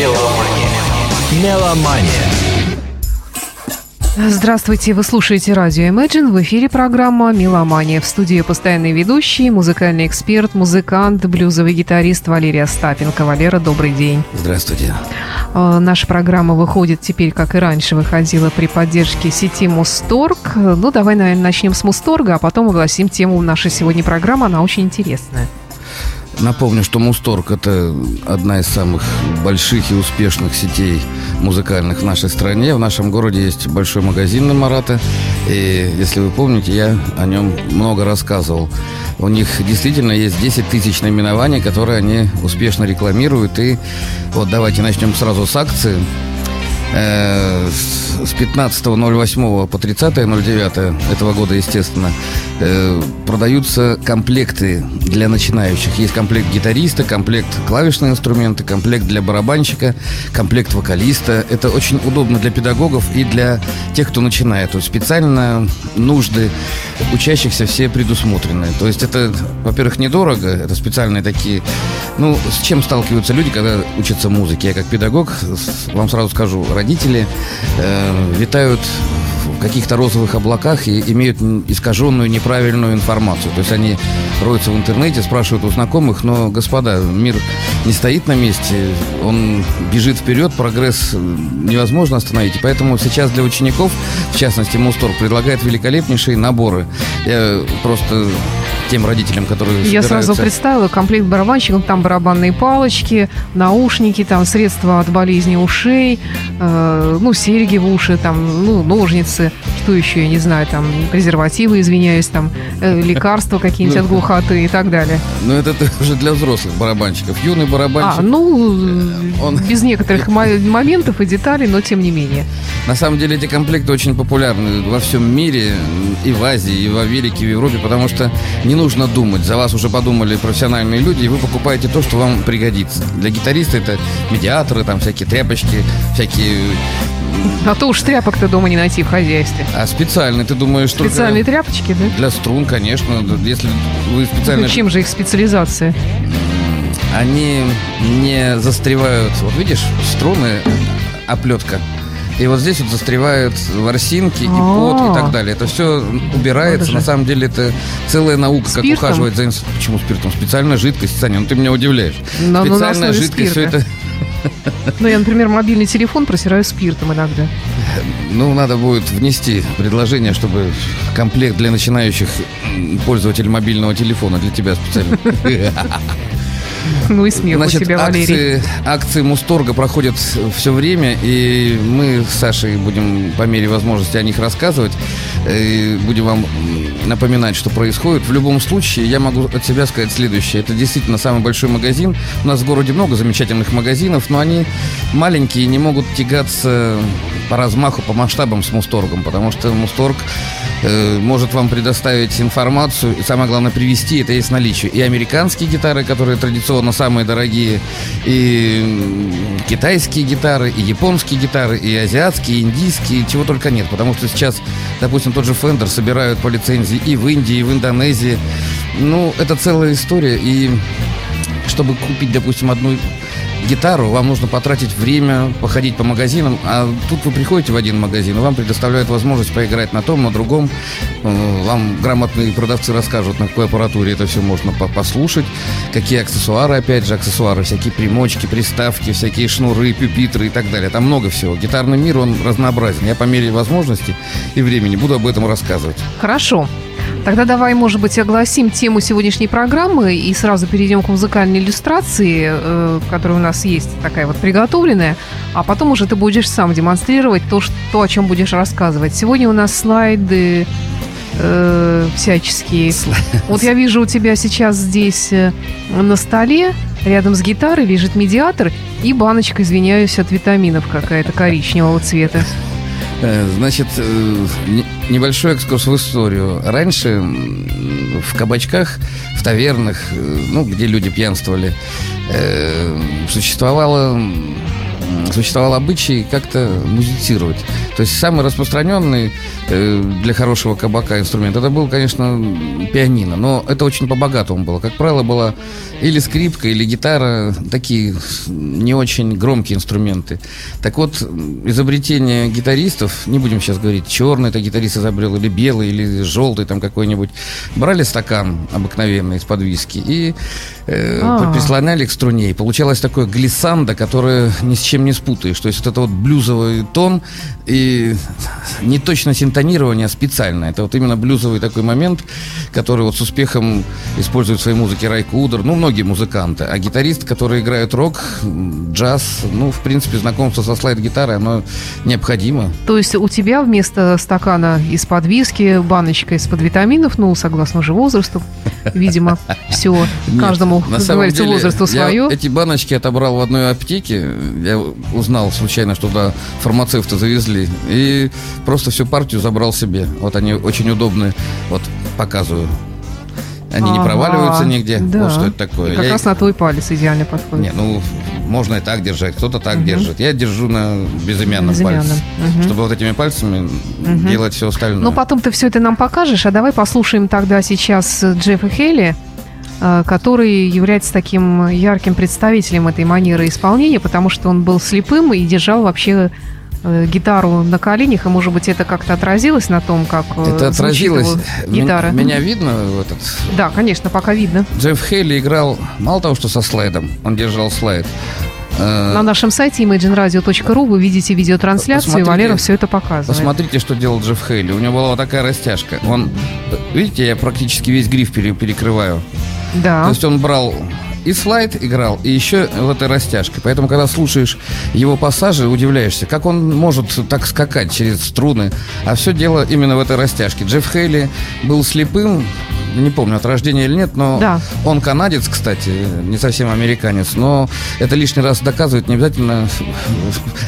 Меломания. Меломания. Здравствуйте, вы слушаете радио Imagine. В эфире программа «Меломания». В студии постоянный ведущий, музыкальный эксперт, музыкант, блюзовый гитарист Валерия Остапенко. Валера, добрый день. Здравствуйте. Э, наша программа выходит теперь, как и раньше, выходила при поддержке сети Мусторг. Ну, давай, наверное, начнем с Мусторга, а потом огласим тему нашей сегодня программы. Она очень интересная. Напомню, что Мусторг – это одна из самых больших и успешных сетей музыкальных в нашей стране. В нашем городе есть большой магазин на Марата. И, если вы помните, я о нем много рассказывал. У них действительно есть 10 тысяч наименований, которые они успешно рекламируют. И вот давайте начнем сразу с акции. Э, с 15.08 по 30.09 этого года, естественно, э, продаются комплекты для начинающих. Есть комплект гитариста, комплект клавишные инструменты, комплект для барабанщика, комплект вокалиста. Это очень удобно для педагогов и для тех, кто начинает. То есть специально нужды учащихся все предусмотрены. То есть это, во-первых, недорого, это специальные такие... Ну, с чем сталкиваются люди, когда учатся музыке? Я как педагог, вам сразу скажу, родители э, витают каких-то розовых облаках и имеют искаженную неправильную информацию. То есть они роются в интернете, спрашивают у знакомых, но, господа, мир не стоит на месте, он бежит вперед, прогресс невозможно остановить. И поэтому сейчас для учеников, в частности, Мустор предлагает великолепнейшие наборы. Я просто тем родителям, которые Я сразу представила комплект барабанщиков, там барабанные палочки, наушники, там средства от болезни ушей, э, ну, серьги в уши, там, ну, ножницы, что еще, я не знаю, там, презервативы, извиняюсь, там, э, лекарства какие-нибудь от глухоты и так далее. Ну, это уже для взрослых барабанщиков. Юный барабанщик... А, ну, э, он... без некоторых моментов и деталей, но тем не менее. На самом деле эти комплекты очень популярны во всем мире, и в Азии, и в Америке, и в Европе, потому что не нужно думать. За вас уже подумали профессиональные люди, и вы покупаете то, что вам пригодится. Для гитариста это медиаторы, там всякие тряпочки, всякие... А то уж тряпок-то дома не найти в хозяйстве. А специальные, ты думаешь, что Специальные тряпочки, да? Для струн, конечно. Если вы специально... Ну, чем же их специализация? Они не застревают... Вот видишь, струны, оплетка. И вот здесь вот застревают ворсинки и пот и так далее. Это все убирается. На самом деле это целая наука, как ухаживать за... Почему спиртом? Специальная жидкость, Саня, ну ты меня удивляешь. Специальная жидкость, все это... Ну, я, например, мобильный телефон просираю спиртом иногда. Ну, надо будет внести предложение, чтобы комплект для начинающих пользователей мобильного телефона для тебя специально. Ну и смех Значит, у тебя, Валерий. Акции, акции Мусторга проходят все время, и мы с Сашей будем по мере возможности о них рассказывать. И будем вам напоминать, что происходит. В любом случае, я могу от себя сказать следующее. Это действительно самый большой магазин. У нас в городе много замечательных магазинов, но они маленькие и не могут тягаться по размаху, по масштабам с Мусторгом, потому что Мусторг э, может вам предоставить информацию и, самое главное, привести это есть наличие. И американские гитары, которые традиционно самые дорогие, и китайские гитары, и японские гитары, и азиатские, и индийские, чего только нет. Потому что сейчас, допустим, тот же Fender собирают по лицензии и в Индии, и в Индонезии. Ну, это целая история. И чтобы купить, допустим, одну гитару, вам нужно потратить время, походить по магазинам, а тут вы приходите в один магазин, и вам предоставляют возможность поиграть на том, на другом. Э, вам грамотные продавцы расскажут, на какой аппаратуре это все можно послушать, какие аксессуары, опять же, аксессуары, всякие примочки, приставки, всякие шнуры, пюпитры и так далее. Там много всего. Гитарный мир, он разнообразен. Я по мере возможности и времени буду об этом рассказывать. Хорошо. Тогда давай, может быть, огласим тему сегодняшней программы и сразу перейдем к музыкальной иллюстрации, э, которая у нас есть такая вот приготовленная, а потом уже ты будешь сам демонстрировать то, что, то о чем будешь рассказывать. Сегодня у нас слайды э, всяческие. Вот я вижу у тебя сейчас здесь э, на столе рядом с гитарой лежит медиатор и баночка, извиняюсь, от витаминов какая-то коричневого цвета. Э, значит, э, небольшой экскурс в историю. Раньше в кабачках, в тавернах, э, ну, где люди пьянствовали, существовала существовал обычай как-то музицировать. То есть самый распространенный э, для хорошего кабака инструмент это был, конечно, пианино, но это очень по-богатому было. Как правило, была или скрипка, или гитара, такие не очень громкие инструменты. Так вот, изобретение гитаристов, не будем сейчас говорить, черный это гитарист изобрел, или белый, или желтый там какой-нибудь, брали стакан обыкновенный из-под виски и э, а. прислоняли к струне. И получалось такое глиссандо, которое ни с чем не спутаешь. То есть вот это вот блюзовый тон и не точно синтонирование, а специально. Это вот именно блюзовый такой момент, который вот с успехом использует в своей музыке Райк Удер, ну, многие музыканты. А гитарист, которые играют рок, джаз, ну, в принципе, знакомство со слайд-гитарой, оно необходимо. То есть у тебя вместо стакана из-под виски баночка из-под витаминов, ну, согласно уже возрасту, видимо, все каждому, как говорится, возрасту свое. эти баночки отобрал в одной аптеке. Я узнал случайно, что туда фармацевты завезли. И просто всю партию забрал себе. Вот они очень удобны. Вот показываю. Они ага, не проваливаются нигде. Да. Вот что это такое. И как Я... раз на твой палец идеально подходит. Не, ну, можно и так держать, кто-то так угу. держит. Я держу на безымянном, безымянном. пальце, угу. чтобы вот этими пальцами угу. делать все остальное. Ну, потом ты все это нам покажешь, а давай послушаем тогда сейчас Джеффа Хелли, который является таким ярким представителем этой манеры исполнения, потому что он был слепым и держал вообще Э, гитару на коленях, и, может быть, это как-то отразилось на том, как э, Это отразилось. Гитара. Меня видно в этот? Да, конечно, пока видно. Джефф Хейли играл мало того, что со слайдом, он держал слайд. Э, на нашем сайте imagineradio.ru вы видите видеотрансляцию, и Валера все это показывает. Посмотрите, что делал Джефф Хейли. У него была вот такая растяжка. Он, видите, я практически весь гриф перекрываю. Да. То есть он брал и слайд играл, и еще в этой растяжке. Поэтому, когда слушаешь его пассажи, удивляешься, как он может так скакать через струны. А все дело именно в этой растяжке. Джефф Хейли был слепым, не помню, от рождения или нет, но да. он канадец, кстати, не совсем американец, но это лишний раз доказывает, не обязательно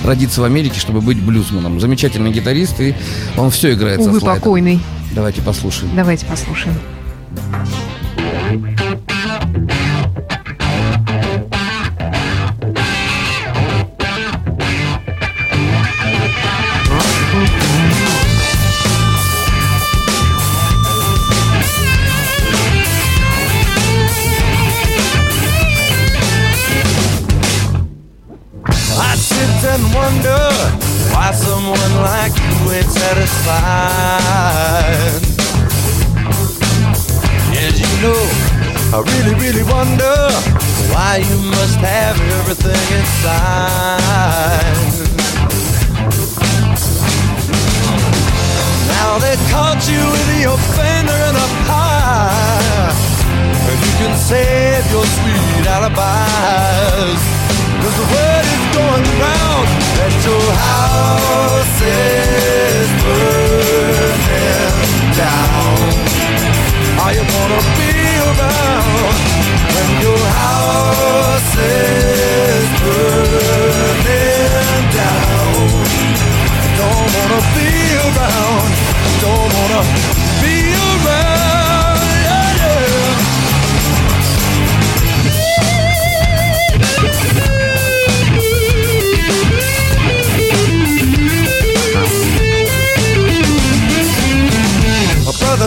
родиться в Америке, чтобы быть блюзманом. Замечательный гитарист, и он все играет Увы, со слайдом. покойный. Давайте послушаем. Давайте послушаем. Wait, wait, wait.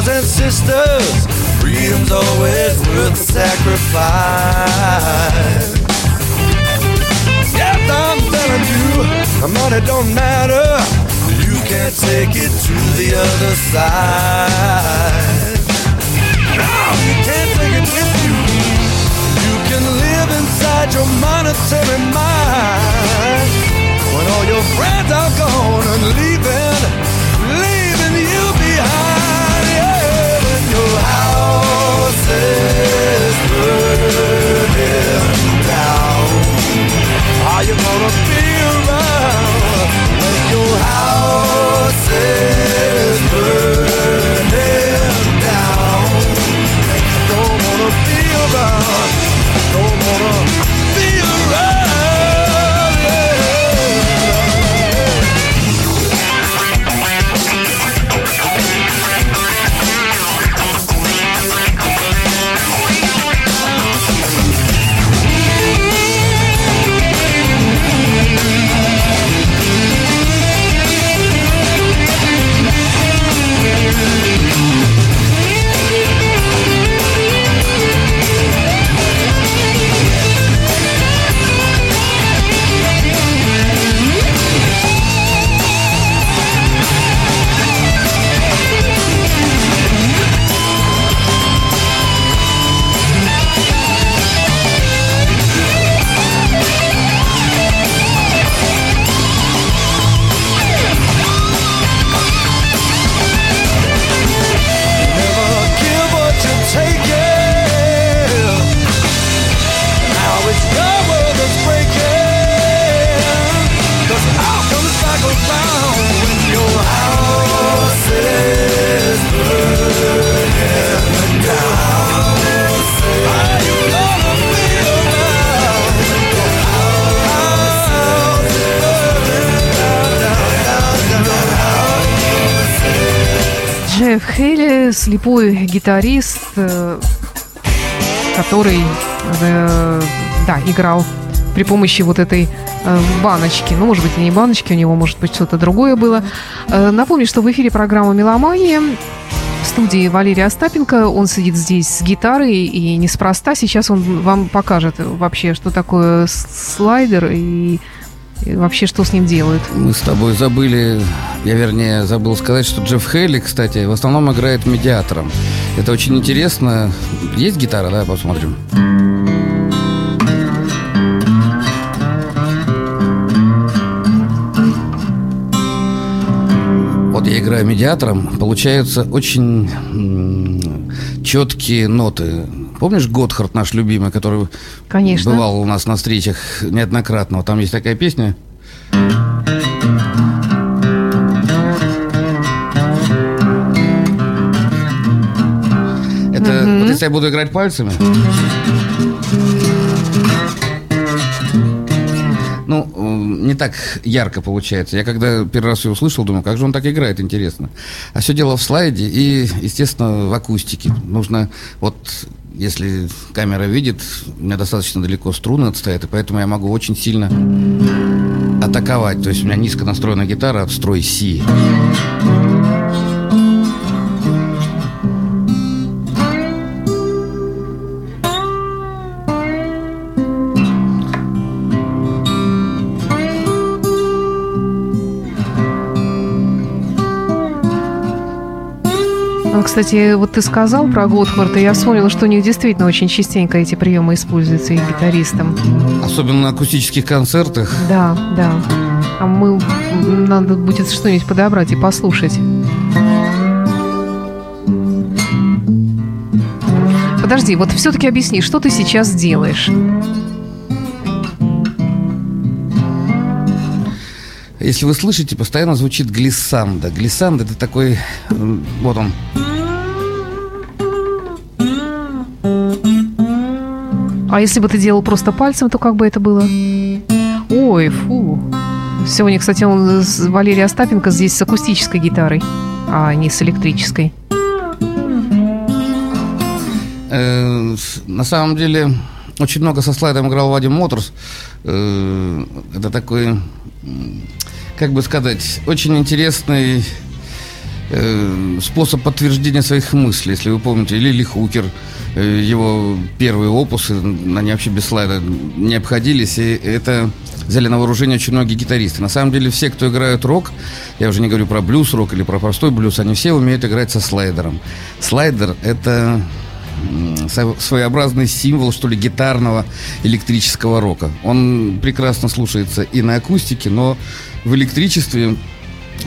brothers and sisters. Freedom's always worth the sacrifice. Yeah, I'm telling you, money don't matter. You can't take it to the other side. No, you can't take it with you. You can live inside your monetary mind. When all your friends are gone and leaving. burning you gonna be around when your house is burning down? Don't wanna be around. Don't wanna. Слепой гитарист, э, который э, да, играл при помощи вот этой э, баночки. Ну, может быть, не баночки, у него, может быть, что-то другое было. Напомню, что в эфире программа «Меломания». В студии Валерий Остапенко. Он сидит здесь с гитарой, и неспроста. Сейчас он вам покажет вообще, что такое слайдер и и вообще, что с ним делают? Мы с тобой забыли, я вернее забыл сказать, что Джефф Хейли, кстати, в основном играет медиатором. Это очень интересно. Есть гитара, да, посмотрим? Вот я играю медиатором, получаются очень четкие ноты. Помнишь Готхард наш любимый, который Конечно. бывал у нас на встречах неоднократно? Там есть такая песня. Это угу. вот если я буду играть пальцами. Не так ярко получается. Я когда первый раз ее услышал, думаю, как же он так играет, интересно. А все дело в слайде и, естественно, в акустике. Нужно вот если камера видит, у меня достаточно далеко струны отстоят, и поэтому я могу очень сильно атаковать. То есть у меня низко настроена гитара в строй Си. Кстати, вот ты сказал про Готхарта, я вспомнила, что у них действительно очень частенько эти приемы используются их гитаристам. Особенно на акустических концертах. Да, да. А мы надо будет что-нибудь подобрать и послушать. Подожди, вот все-таки объясни, что ты сейчас делаешь? Если вы слышите, постоянно звучит глиссанда. Глиссанда это такой, вот он, А если бы ты делал просто пальцем, то как бы это было? Ой, фу. Сегодня, кстати, он Валерий Остапенко здесь с акустической гитарой, а не с электрической. Э, на самом деле, очень много со слайдом играл Вадим Моторс. Э, это такой, как бы сказать, очень интересный э, способ подтверждения своих мыслей. Если вы помните, Лили Хукер – Э, его первые опусы, они вообще без слайда не обходились, и это взяли на вооружение очень многие гитаристы. На самом деле все, кто играют рок, я уже не говорю про блюз-рок или про простой блюз, они все умеют играть со слайдером. Слайдер — это своеобразный символ, что ли, гитарного электрического рока. Он прекрасно слушается и на акустике, но в электричестве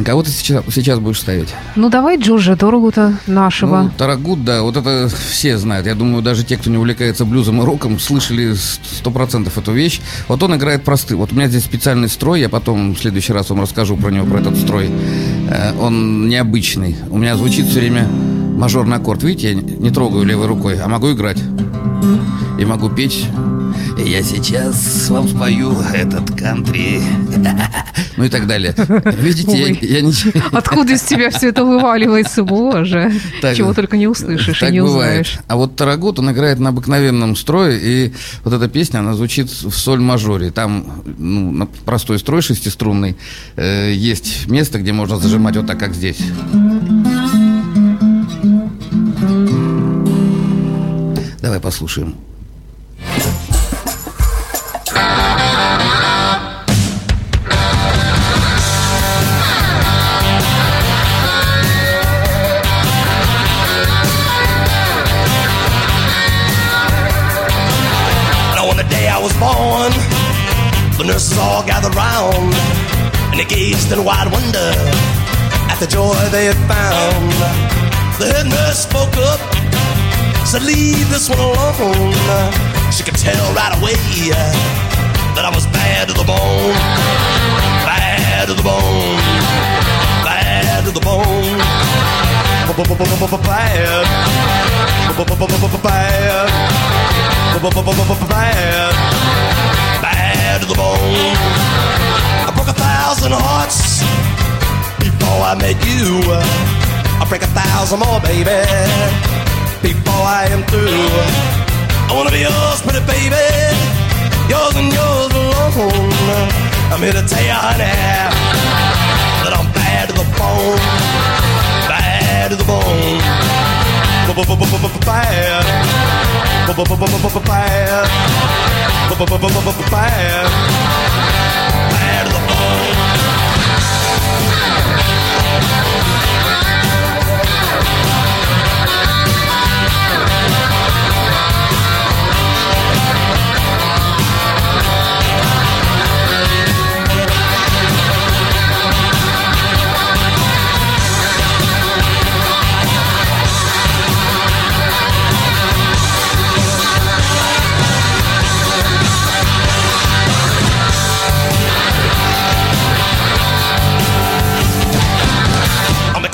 Кого ты сейчас, сейчас будешь ставить? Ну, давай Джорджа Торгута нашего. Ну, Тарагут, да, вот это все знают. Я думаю, даже те, кто не увлекается блюзом и роком, слышали сто процентов эту вещь. Вот он играет просты. Вот у меня здесь специальный строй, я потом в следующий раз вам расскажу про него, про этот строй. Э, он необычный. У меня звучит все время мажорный аккорд. Видите, я не трогаю левой рукой, а могу играть. И могу петь я сейчас вам спою этот кантри. Ну и так далее. Видите, я, я ничего... Откуда из тебя все это вываливается, боже? Так, Чего только не услышишь так и не бывает. узнаешь. А вот Тарагут, он играет на обыкновенном строе, и вот эта песня, она звучит в соль-мажоре. Там ну, простой строй шестиструнный. Э, есть место, где можно зажимать вот так, как здесь. Давай послушаем. born. The nurses all gathered round and they gazed in wide wonder at the joy they had found. The head nurse spoke up, said, Leave this one alone. She could tell right away that I was bad to the bone, bad to the bone, bad to the bone. Bad, bad, bad to the bone. I broke a thousand hearts before I met you. I'll break a thousand more, baby, I am through. I wanna be yours, pretty baby, yours and yours alone. I'm here to tell you, honey, that I'm bad to the bone, bad to the bone. Bad, bad, bad, bad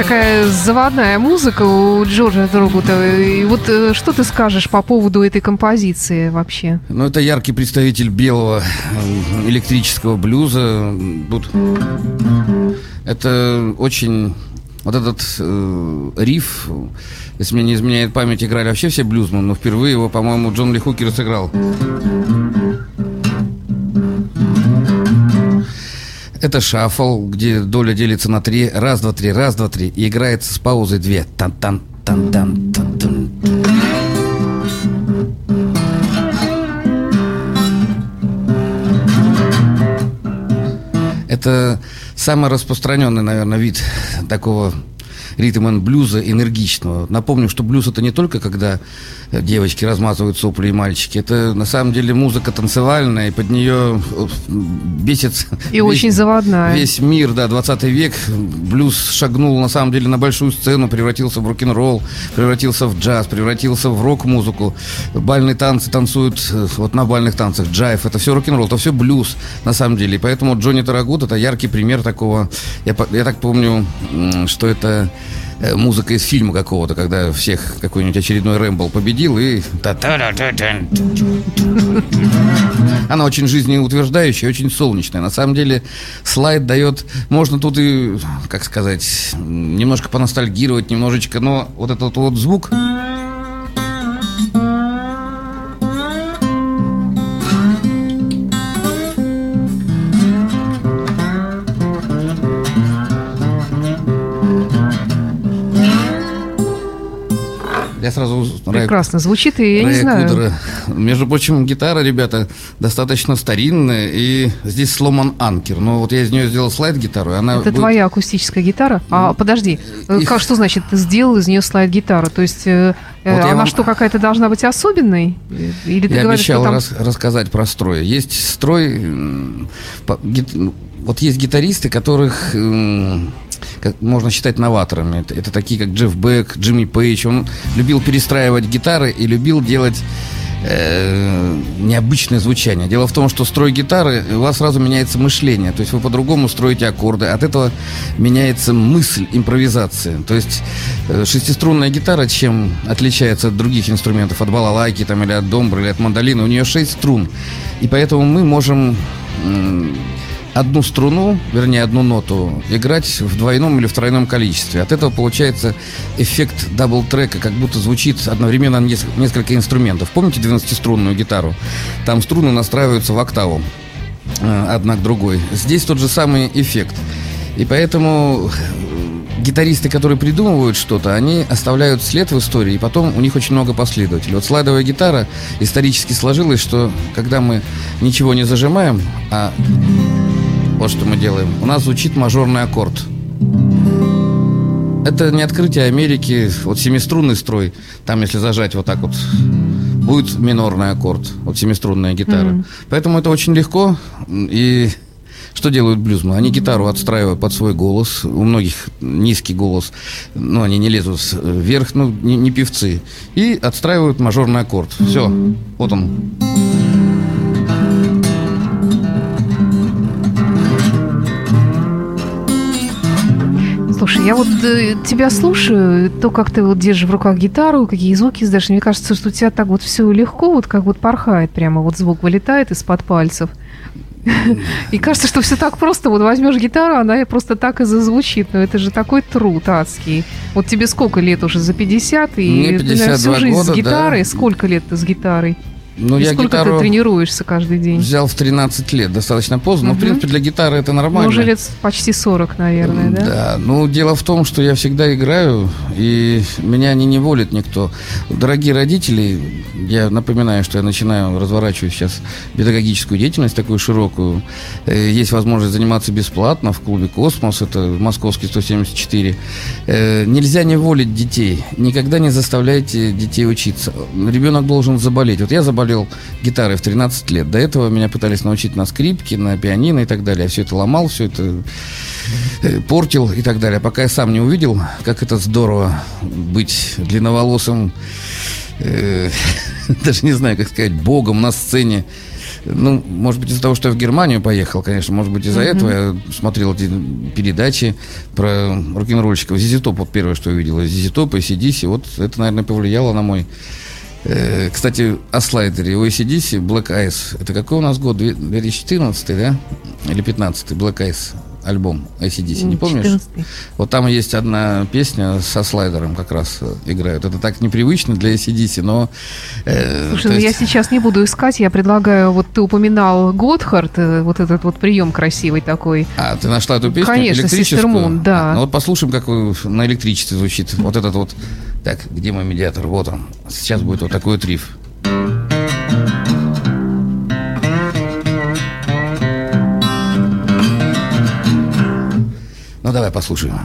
Такая заводная музыка у Джорджа Дрогута. И вот э, что ты скажешь по поводу этой композиции вообще? Ну, это яркий представитель белого э, электрического блюза. Тут это очень... Вот этот э, риф, если мне не изменяет память, играли вообще все блюзманы, но впервые его, по-моему, Джон Ли Хукер сыграл. Это шаффл, где доля делится на три. Раз, два, три, раз, два, три. И играется с паузой две. Тан-тан, тан-тан, тан-тан. Это самый распространенный, наверное, вид такого ритм блюза энергичного. Напомню, что блюз это не только когда девочки размазывают сопли и мальчики. Это на самом деле музыка танцевальная, и под нее бесится... И весь, очень заводная. Весь мир, да, 20 век. Блюз шагнул на самом деле на большую сцену, превратился в рок-н-ролл, превратился в джаз, превратился в рок-музыку. Бальные танцы танцуют вот на бальных танцах, джайв. Это все рок-н-ролл, это все блюз на самом деле. И поэтому Джонни Тарагут это яркий пример такого... Я, я так помню, что это музыка из фильма какого-то, когда всех какой-нибудь очередной Рэмбл победил и... Она очень жизнеутверждающая, очень солнечная. На самом деле слайд дает... Можно тут и, как сказать, немножко поностальгировать, немножечко, но вот этот вот звук... Я сразу... Прекрасно Рая, звучит, и я Рая не знаю. Кудера. Между прочим, гитара, ребята, достаточно старинная, и здесь сломан анкер. Но вот я из нее сделал слайд-гитару, она Это будет... твоя акустическая гитара? А, подожди, Их... как, что значит, ты сделал из нее слайд-гитару? То есть... Э, вот она вам... что, какая-то должна быть особенной? Или ты я говоришь, обещал там... рас- рассказать про строй. Есть строй... Вот есть гитаристы, которых как можно считать новаторами. Это, это такие, как Джефф Бек, Джимми Пейдж. Он любил перестраивать гитары и любил делать э, необычное звучание. Дело в том, что строй гитары, у вас сразу меняется мышление. То есть вы по-другому строите аккорды. От этого меняется мысль, импровизация. То есть э, шестиструнная гитара чем отличается от других инструментов, от балалайки там, или от домбры, или от мандолины? У нее шесть струн. И поэтому мы можем... Э, одну струну, вернее, одну ноту играть в двойном или в тройном количестве. От этого получается эффект double track-а, как будто звучит одновременно несколько инструментов. Помните 12-струнную гитару? Там струны настраиваются в октаву одна к другой. Здесь тот же самый эффект. И поэтому гитаристы, которые придумывают что-то, они оставляют след в истории, и потом у них очень много последователей. Вот слайдовая гитара исторически сложилась, что когда мы ничего не зажимаем, а вот что мы делаем, у нас звучит мажорный аккорд. Это не открытие Америки, вот семиструнный строй, там если зажать вот так вот, будет минорный аккорд, вот семиструнная гитара. Mm-hmm. Поэтому это очень легко, и что делают блюзмы? Они гитару отстраивают под свой голос. У многих низкий голос, но они не лезут вверх, ну, не, не певцы. И отстраивают мажорный аккорд. Все, вот он. Слушай, я вот э, тебя слушаю, то, как ты вот держишь в руках гитару, какие звуки издаешь, мне кажется, что у тебя так вот все легко, вот как вот порхает прямо, вот звук вылетает из-под пальцев. И кажется, что все так просто. Вот возьмешь гитару, она просто так и зазвучит. Но это же такой труд адский. Вот тебе сколько лет уже? За 50? И Мне 52 всю жизнь года, с гитарой. да. Сколько лет ты с гитарой? Ну, И я сколько гитару ты тренируешься каждый день? взял в 13 лет, достаточно поздно. Но, в принципе, для гитары это нормально. Ну, уже лет почти 40, наверное, да? Да, ну дело в том, что я всегда играю, и меня не неволит никто. Дорогие родители, я напоминаю, что я начинаю разворачивать сейчас педагогическую деятельность такую широкую. Э, Есть возможность заниматься бесплатно в клубе «Космос», это московский 174. Э, Нельзя неволить детей, никогда не заставляйте детей учиться. Ребенок должен заболеть. Вот я заболел гитарой в 13 лет. До этого меня пытались научить на скрипке, на пианино и так далее. Я все это ломал, все это э, портил и так далее. Пока я сам не увидел, как это здорово быть длинноволосым, э, даже не знаю, как сказать, богом на сцене. Ну, может быть, из-за того, что я в Германию поехал, конечно, может быть, из-за этого я смотрел эти передачи про рок-н-ролльщиков. Зизи Топ, вот первое, что я увидел, Зизи Топ и Сидиси, вот это, наверное, повлияло на мой Кстати, о слайдере ACDC Black Eyes. Это какой у нас год? Две- 2014, да? Или 15 Black Eyes альбом ACDC, не помнишь? 14-й. Вот там есть одна песня со слайдером как раз э, играют. Это так непривычно для ACDC, но... э, Слушай, ну я есть- сейчас не буду искать, я предлагаю, вот ты упоминал Готхард, э, вот этот вот прием красивый такой. А, ты нашла эту песню Конечно? Sister Moon, да. А, ну вот послушаем, как на электричестве звучит. Вот этот вот... Так, где мой медиатор? Вот он. Сейчас будет вот такой вот риф. Ну, давай послушаем.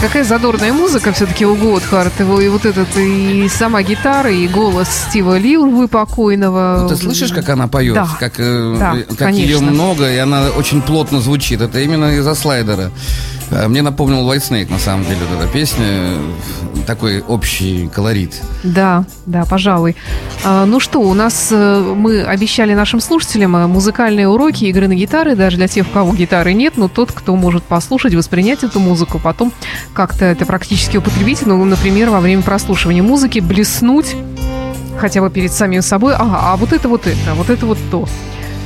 Какая задорная музыка все-таки у Готхард. И вот этот, и сама гитара, и голос Стива Лилвы покойного. Ну, ты слышишь, как она поет? Да. Как, э, Да, как конечно. ее много, и она очень плотно звучит. Это именно из-за слайдера. А Мне напомнил White Snake, на самом деле, вот эта песня. Такой общий колорит. Да, да, пожалуй. А, ну что, у нас э, мы обещали нашим слушателям э, музыкальные уроки игры на гитаре, даже для тех, у кого гитары нет, но тот, кто может послушать, воспринять эту музыку, потом как-то это практически употребить, ну, например, во время прослушивания музыки блеснуть хотя бы перед самим собой, ага, а вот это вот это, вот это вот то.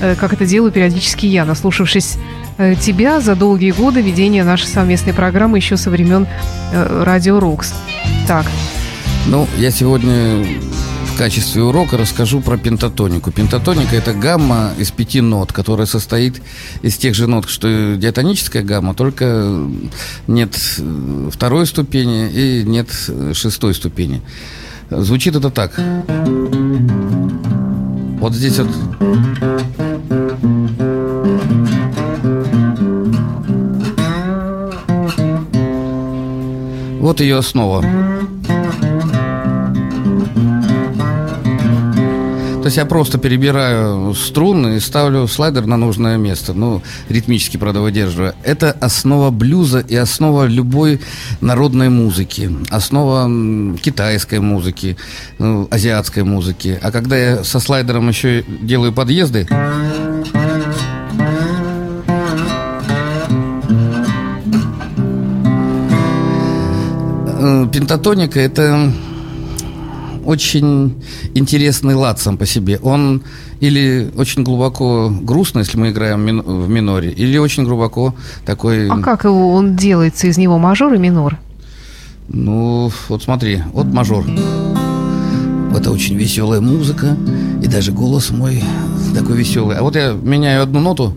Э, Как это делаю периодически я, наслушавшись э, тебя за долгие годы ведения нашей совместной программы еще со времен э, Радио Рокс. Так, Ну, я сегодня в качестве урока расскажу про пентатонику. Пентатоника – это гамма из пяти нот, которая состоит из тех же нот, что и диатоническая гамма, только нет э, второй ступени и нет э, шестой ступени. Звучит это так. Вот здесь вот Вот ее основа. То есть я просто перебираю струны и ставлю слайдер на нужное место. Ну, ритмически, правда, выдерживаю. Это основа блюза и основа любой народной музыки. Основа китайской музыки, ну, азиатской музыки. А когда я со слайдером еще делаю подъезды, пентатоника это очень интересный лад сам по себе. Он или очень глубоко грустно, если мы играем мин- в миноре, или очень глубоко такой... а как его он делается из него мажор и минор? Ну, вот смотри, вот мажор. Это очень веселая музыка, и даже голос мой такой веселый. А вот я меняю одну ноту,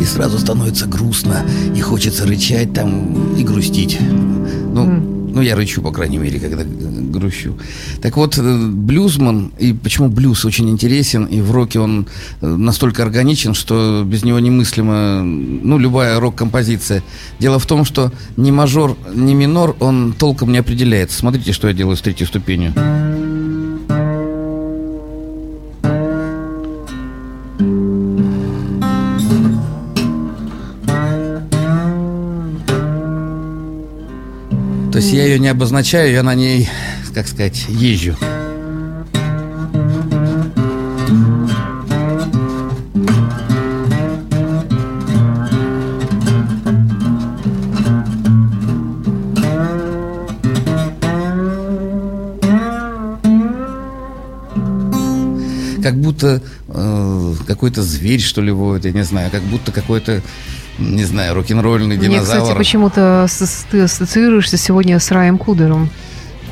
и сразу становится грустно, и хочется рычать там и грустить. Ну, ну я рычу, по крайней мере, когда грущу. Так вот, э, блюзман, и почему блюз очень интересен, и в роке он э, настолько органичен, что без него немыслима, ну, любая рок-композиция. Дело в том, что ни мажор, ни минор, он толком не определяется. Смотрите, что я делаю с третьей ступенью. Есть я ее не обозначаю, я на ней, как сказать, езжу. Как будто э, какой-то зверь, что ли, воет, я не знаю. Как будто какой-то, не знаю, рок-н-ролльный Мне, динозавр. кстати, почему-то ты ассоциируешься сегодня с Раем Кудером.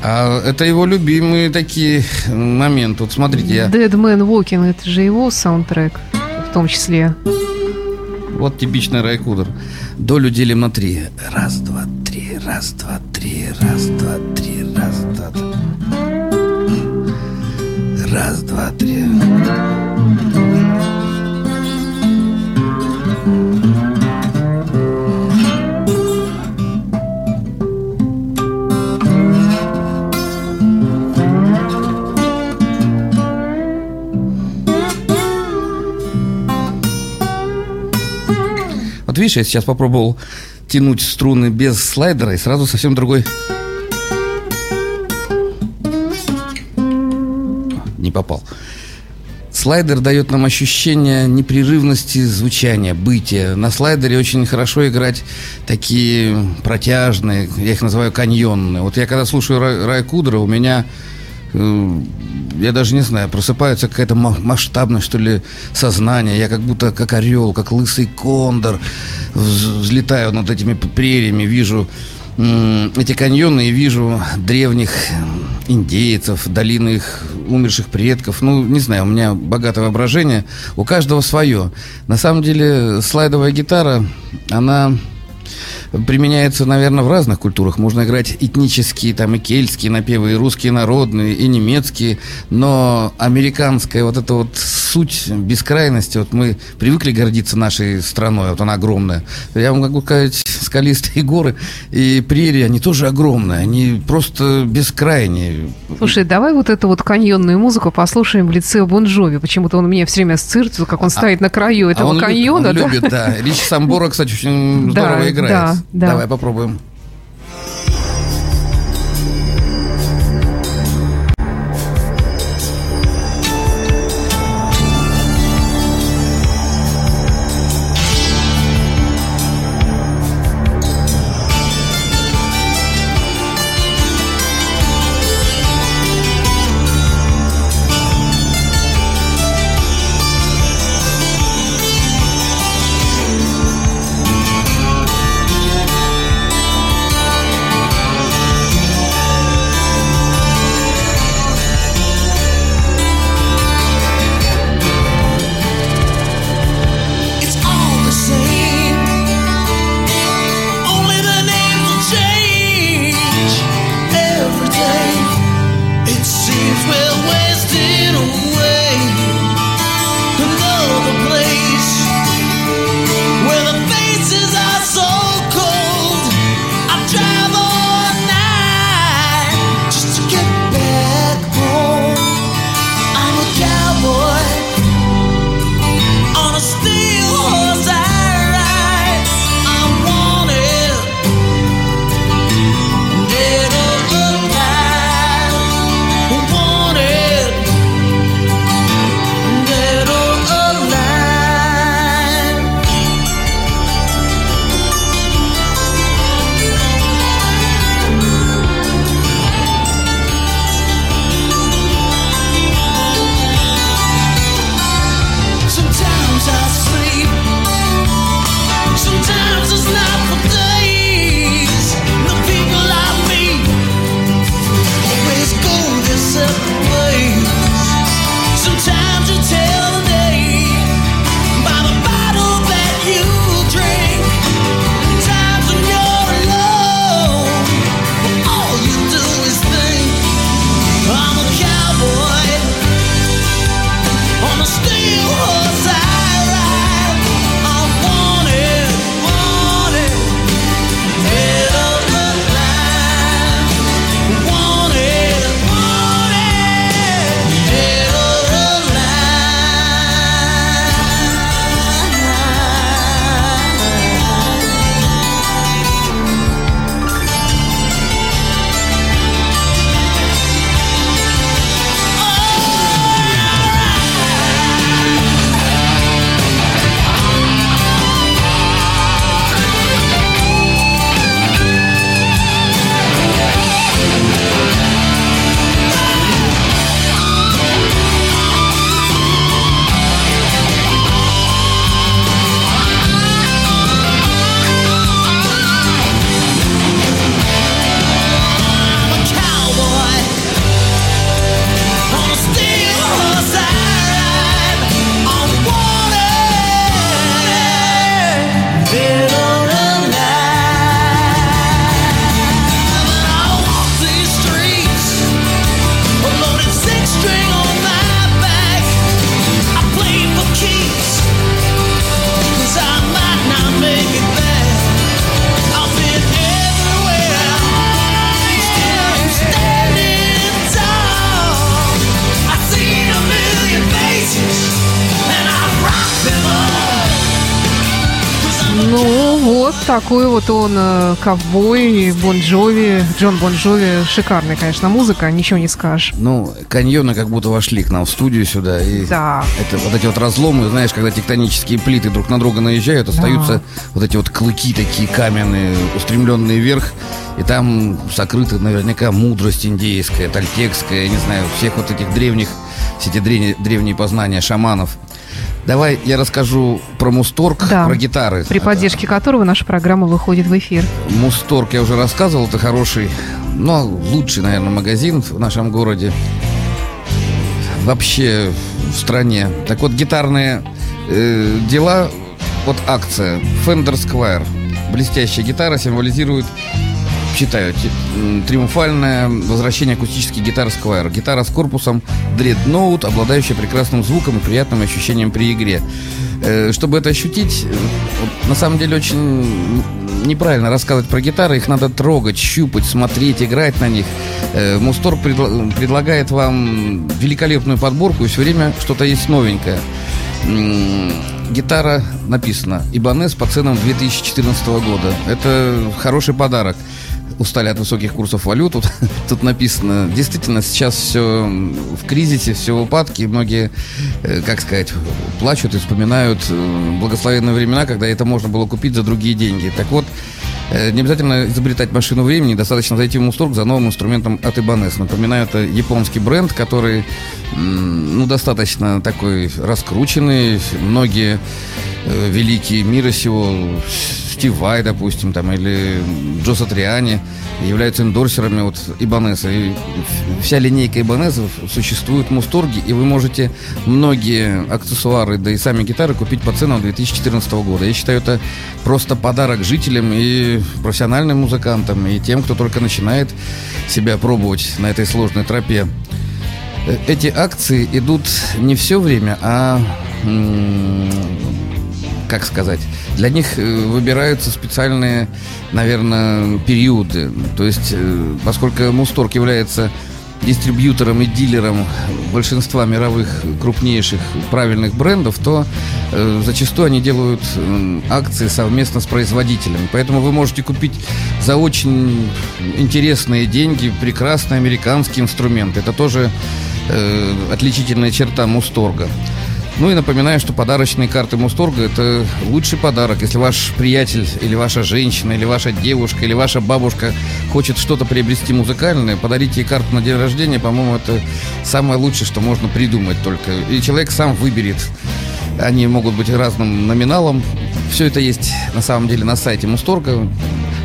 А это его любимые такие моменты. Вот смотрите, я... Dead Man Walking, это же его саундтрек в том числе. Вот типичный Райкудер. Долю делим на три. Раз, два, три, раз, два, три, раз, два, три, раз, два, три. Раз, два, три. Видишь, я сейчас попробовал тянуть струны без слайдера, и сразу совсем другой... Не попал. Слайдер дает нам ощущение непрерывности звучания, бытия. На слайдере очень хорошо играть такие протяжные, я их называю каньонные. Вот я когда слушаю Рай Кудра, у меня э, я даже не знаю, просыпается какая-то ма- масштабность, что ли, сознание. Я как будто как орел, как лысый кондор вз- взлетаю над этими прериями, вижу эти каньоны и вижу древних индейцев, долины их умерших предков. Ну, не знаю, у меня богатое воображение. У каждого свое. На самом деле, слайдовая гитара, она применяется, наверное, в разных культурах. Можно играть этнические, там, и кельтские напевы, и русские народные, и немецкие. Но американская вот эта вот суть бескрайности, вот мы привыкли гордиться нашей страной, вот она огромная. Я вам могу сказать, скалистые горы и прерии, они тоже огромные, они просто бескрайние. Слушай, давай вот эту вот каньонную музыку послушаем в лице Бонжови. Почему-то он меня все время ассоциируется, как он стоит на краю этого а он каньона. Любит, он да? любит, да. Ричи Самбора, кстати, очень здорово играет. Да, да. Давай попробуем. Такой вот он э, ковбой, Бон Джови, Джон Бон Джови. Шикарная, конечно, музыка, ничего не скажешь. Ну, каньоны как будто вошли к нам в студию сюда. И Да. это вот эти вот разломы, знаешь, когда тектонические плиты друг на друга наезжают, остаются вот эти вот клыки такие каменные, устремленные вверх. И там сокрыта наверняка мудрость индейская, тальтекская, я не знаю, всех вот этих древних, все эти древние, древние познания шаманов. Давай я расскажу про Мусторг, Да. про гитары. При поддержке которого наша программа выходит в эфир. Мусторг я уже рассказывал, это хороший, но лучший, наверное, магазин в нашем городе. Вообще в стране. Так вот, гитарные э, дела, вот акция Fender Square. блестящая гитара символизирует читаю, триумфальное возвращение акустической гитары Squire. Гитара с корпусом Dreadnought, обладающая прекрасным звуком и приятным ощущением при игре. Э, Чтобы это ощутить, э, на самом деле очень неправильно рассказывать про гитары. Их надо трогать, щупать, смотреть, играть на них. Э, предла- предлагает вам великолепную подборку, и все время что-то есть новенькое. Гитара написана Ибанес по ценам 2014 года. Это хороший подарок. Устали от высоких курсов валют. Тут, тут написано. Действительно, сейчас все в кризисе, все в упадке. Многие, э, как сказать, плачут и вспоминают э, благословенные времена, когда это можно было купить за другие деньги. Так вот, э, не обязательно изобретать машину времени, достаточно зайти в Мусторг за новым инструментом от Ibanez. Напоминаю, это японский бренд, который ну, достаточно такой раскрученный. Многие великие мира сего, Стив допустим, там, или Джо Сатриани являются эндорсерами вот Ибанеса. И вся линейка Ибанезов существует в Мусторге, и вы можете многие аксессуары, да и сами гитары купить по ценам 2014 года. Я считаю, это просто подарок жителям и профессиональным музыкантам, и тем, кто только начинает себя пробовать на этой сложной тропе. Э, Эти акции идут не все время, а как сказать, для них э, выбираются специальные, наверное, периоды. То есть, э, поскольку Мусторг является дистрибьютором и дилером большинства мировых крупнейших правильных брендов, то э, зачастую они делают м, акции совместно с производителями. Поэтому вы можете купить за очень интересные деньги прекрасный американский инструмент. Это тоже э, отличительная черта Мусторга. Ну и напоминаю, что подарочные карты Мусторга – это лучший подарок. Если ваш приятель или ваша женщина, или ваша девушка, или ваша бабушка хочет что-то приобрести музыкальное, подарите ей карту на день рождения. По-моему, это самое лучшее, что можно придумать только. И человек сам выберет. Они могут быть разным номиналом. Все это есть на самом деле на сайте Мусторга.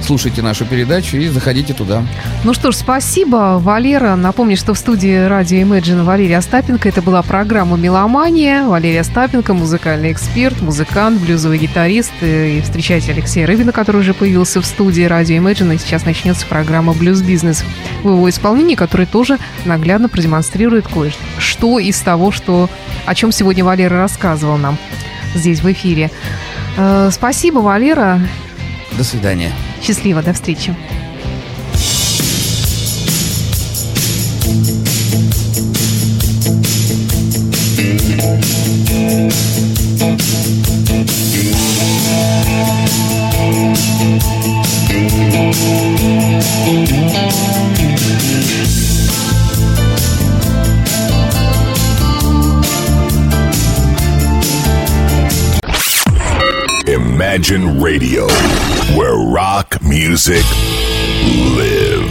Слушайте нашу передачу и заходите туда. Ну что ж, спасибо, Валера. Напомню, что в студии радио Imagine Валерия Остапенко. Это была программа «Меломания». Валерия Остапенко, музыкальный эксперт, музыкант, блюзовый гитарист. И встречайте Алексея Рыбина, который уже появился в студии радио Imagine. И сейчас начнется программа «Блюз Бизнес» в его исполнении, который тоже наглядно продемонстрирует кое-что из того, что, о чем сегодня Валера рассказывал нам здесь в эфире. Э, Спасибо, Валера. До свидания. Счастливо, до встречи. Imagine Radio, music lives.